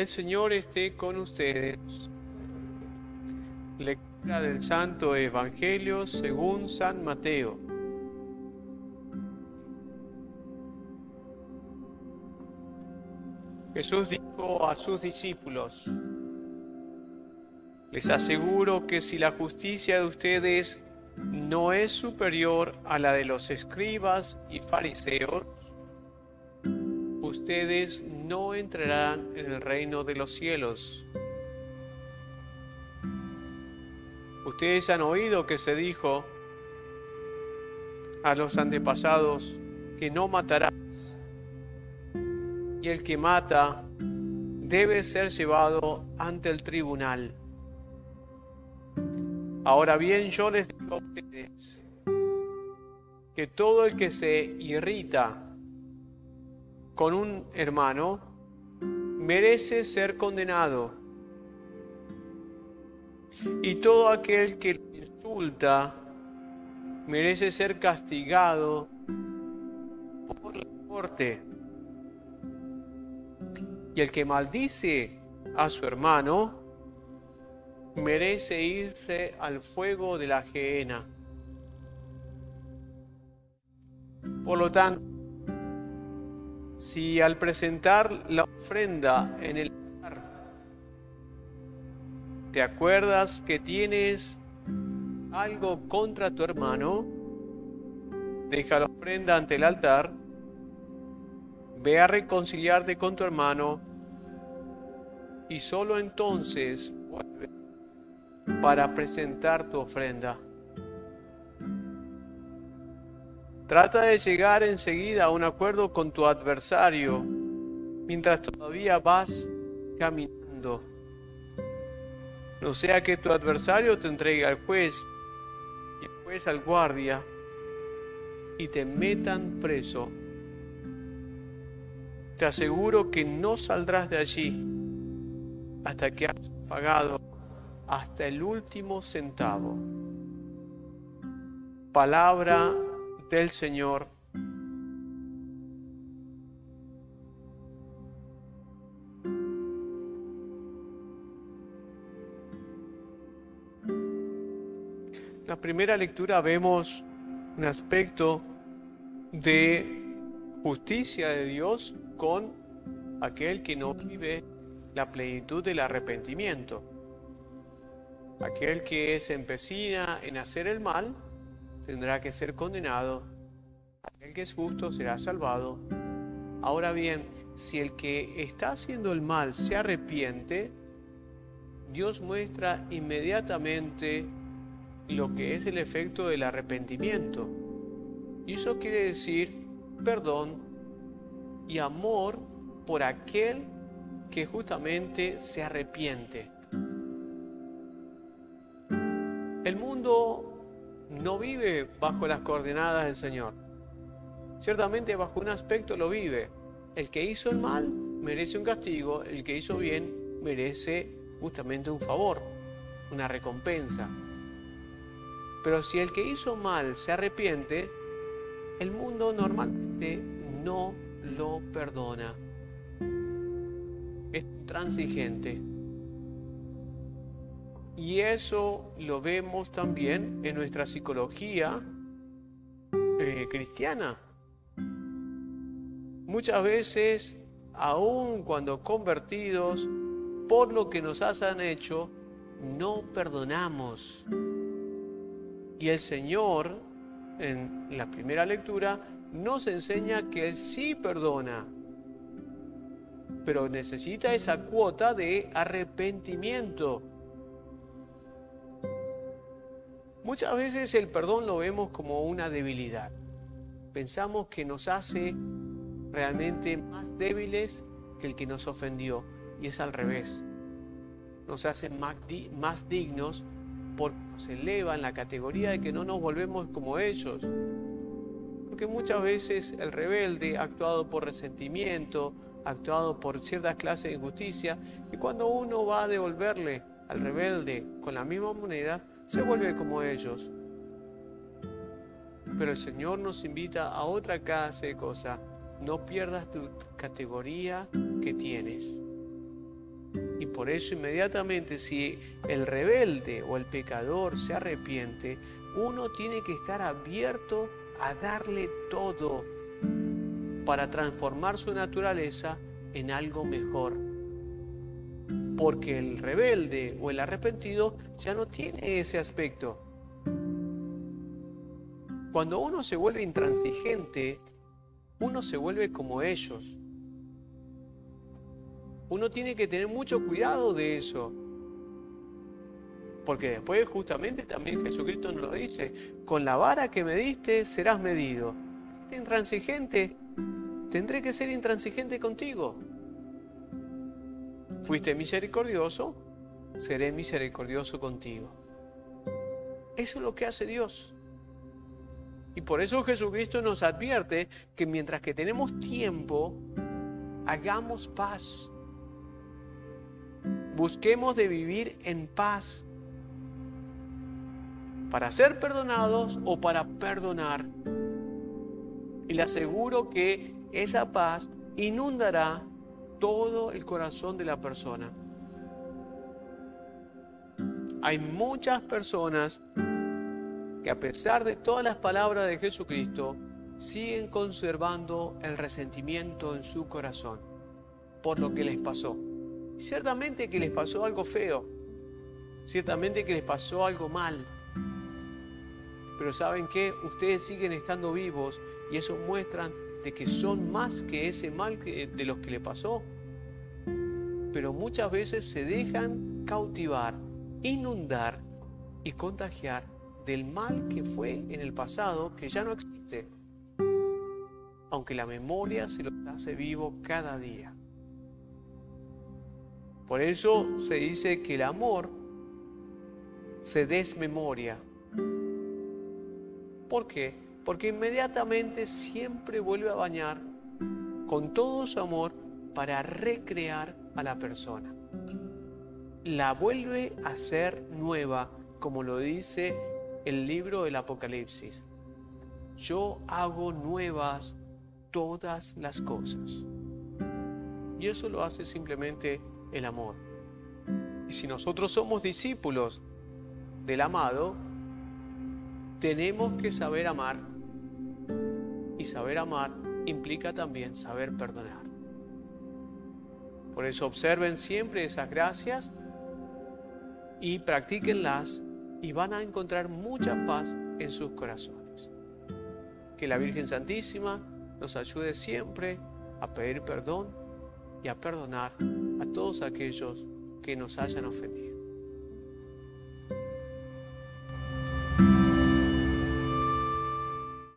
El Señor esté con ustedes. Lectura del Santo Evangelio según San Mateo. Jesús dijo a sus discípulos, les aseguro que si la justicia de ustedes no es superior a la de los escribas y fariseos, ustedes no entrarán en el reino de los cielos. Ustedes han oído que se dijo a los antepasados que no matarás. Y el que mata debe ser llevado ante el tribunal. Ahora bien, yo les digo a ustedes que todo el que se irrita con un hermano merece ser condenado. Y todo aquel que insulta merece ser castigado por la corte. Y el que maldice a su hermano merece irse al fuego de la gehenna. Por lo tanto, si al presentar la ofrenda en el altar te acuerdas que tienes algo contra tu hermano, deja la ofrenda ante el altar, ve a reconciliarte con tu hermano y solo entonces para presentar tu ofrenda. Trata de llegar enseguida a un acuerdo con tu adversario mientras todavía vas caminando. No sea que tu adversario te entregue al juez y el juez al guardia y te metan preso. Te aseguro que no saldrás de allí hasta que hayas pagado hasta el último centavo. Palabra del Señor. En la primera lectura vemos un aspecto de justicia de Dios con aquel que no vive la plenitud del arrepentimiento. Aquel que se empecina en hacer el mal tendrá que ser condenado. Aquel que es justo será salvado. Ahora bien, si el que está haciendo el mal se arrepiente, Dios muestra inmediatamente lo que es el efecto del arrepentimiento. Y eso quiere decir perdón y amor por aquel que justamente se arrepiente. El mundo no vive bajo las coordenadas del Señor. Ciertamente bajo un aspecto lo vive. El que hizo el mal merece un castigo, el que hizo bien merece justamente un favor, una recompensa. Pero si el que hizo mal se arrepiente, el mundo normalmente no lo perdona. Es transigente. Y eso lo vemos también en nuestra psicología eh, cristiana. Muchas veces, aun cuando convertidos por lo que nos han hecho, no perdonamos. Y el Señor, en la primera lectura, nos enseña que Él sí perdona, pero necesita esa cuota de arrepentimiento. Muchas veces el perdón lo vemos como una debilidad. Pensamos que nos hace realmente más débiles que el que nos ofendió. Y es al revés. Nos hace más, dignos porque nos eleva en la categoría de que no nos volvemos como ellos. Porque muchas veces el rebelde ha actuado por resentimiento, ha actuado por ciertas clases de injusticia, y cuando uno va a devolverle al rebelde con la misma moneda, se vuelve como ellos. Pero el Señor nos invita a otra clase de cosa. No pierdas tu categoría que tienes. Por eso inmediatamente si el rebelde o el pecador se arrepiente, uno tiene que estar abierto a darle todo para transformar su naturaleza en algo mejor. Porque el rebelde o el arrepentido ya no tiene ese aspecto. Cuando uno se vuelve intransigente, uno se vuelve como ellos. Uno tiene que tener mucho cuidado de eso. Porque después justamente también Jesucristo nos lo dice, con la vara que me diste serás medido. Intransigente, tendré que ser intransigente contigo. Fuiste misericordioso, seré misericordioso contigo. Eso es lo que hace Dios. Y por eso Jesucristo nos advierte que mientras que tenemos tiempo, hagamos paz. Busquemos de vivir en paz para ser perdonados o para perdonar. Y le aseguro que esa paz inundará todo el corazón de la persona. Hay muchas personas que a pesar de todas las palabras de Jesucristo, siguen conservando el resentimiento en su corazón por lo que les pasó. Ciertamente que les pasó algo feo, ciertamente que les pasó algo mal, pero ¿saben qué? Ustedes siguen estando vivos y eso muestran de que son más que ese mal de los que le pasó. Pero muchas veces se dejan cautivar, inundar y contagiar del mal que fue en el pasado que ya no existe, aunque la memoria se lo hace vivo cada día. Por eso se dice que el amor se desmemoria ¿Por qué? Porque inmediatamente siempre vuelve a bañar con todo su amor para recrear a la persona. La vuelve a ser nueva, como lo dice el libro del Apocalipsis. Yo hago nuevas todas las cosas. Y eso lo hace simplemente el amor. Y si nosotros somos discípulos del amado, tenemos que saber amar. Y saber amar implica también saber perdonar. Por eso observen siempre esas gracias y practíquenlas y van a encontrar mucha paz en sus corazones. Que la Virgen Santísima nos ayude siempre a pedir perdón y a perdonar a todos aquellos que nos hayan ofendido.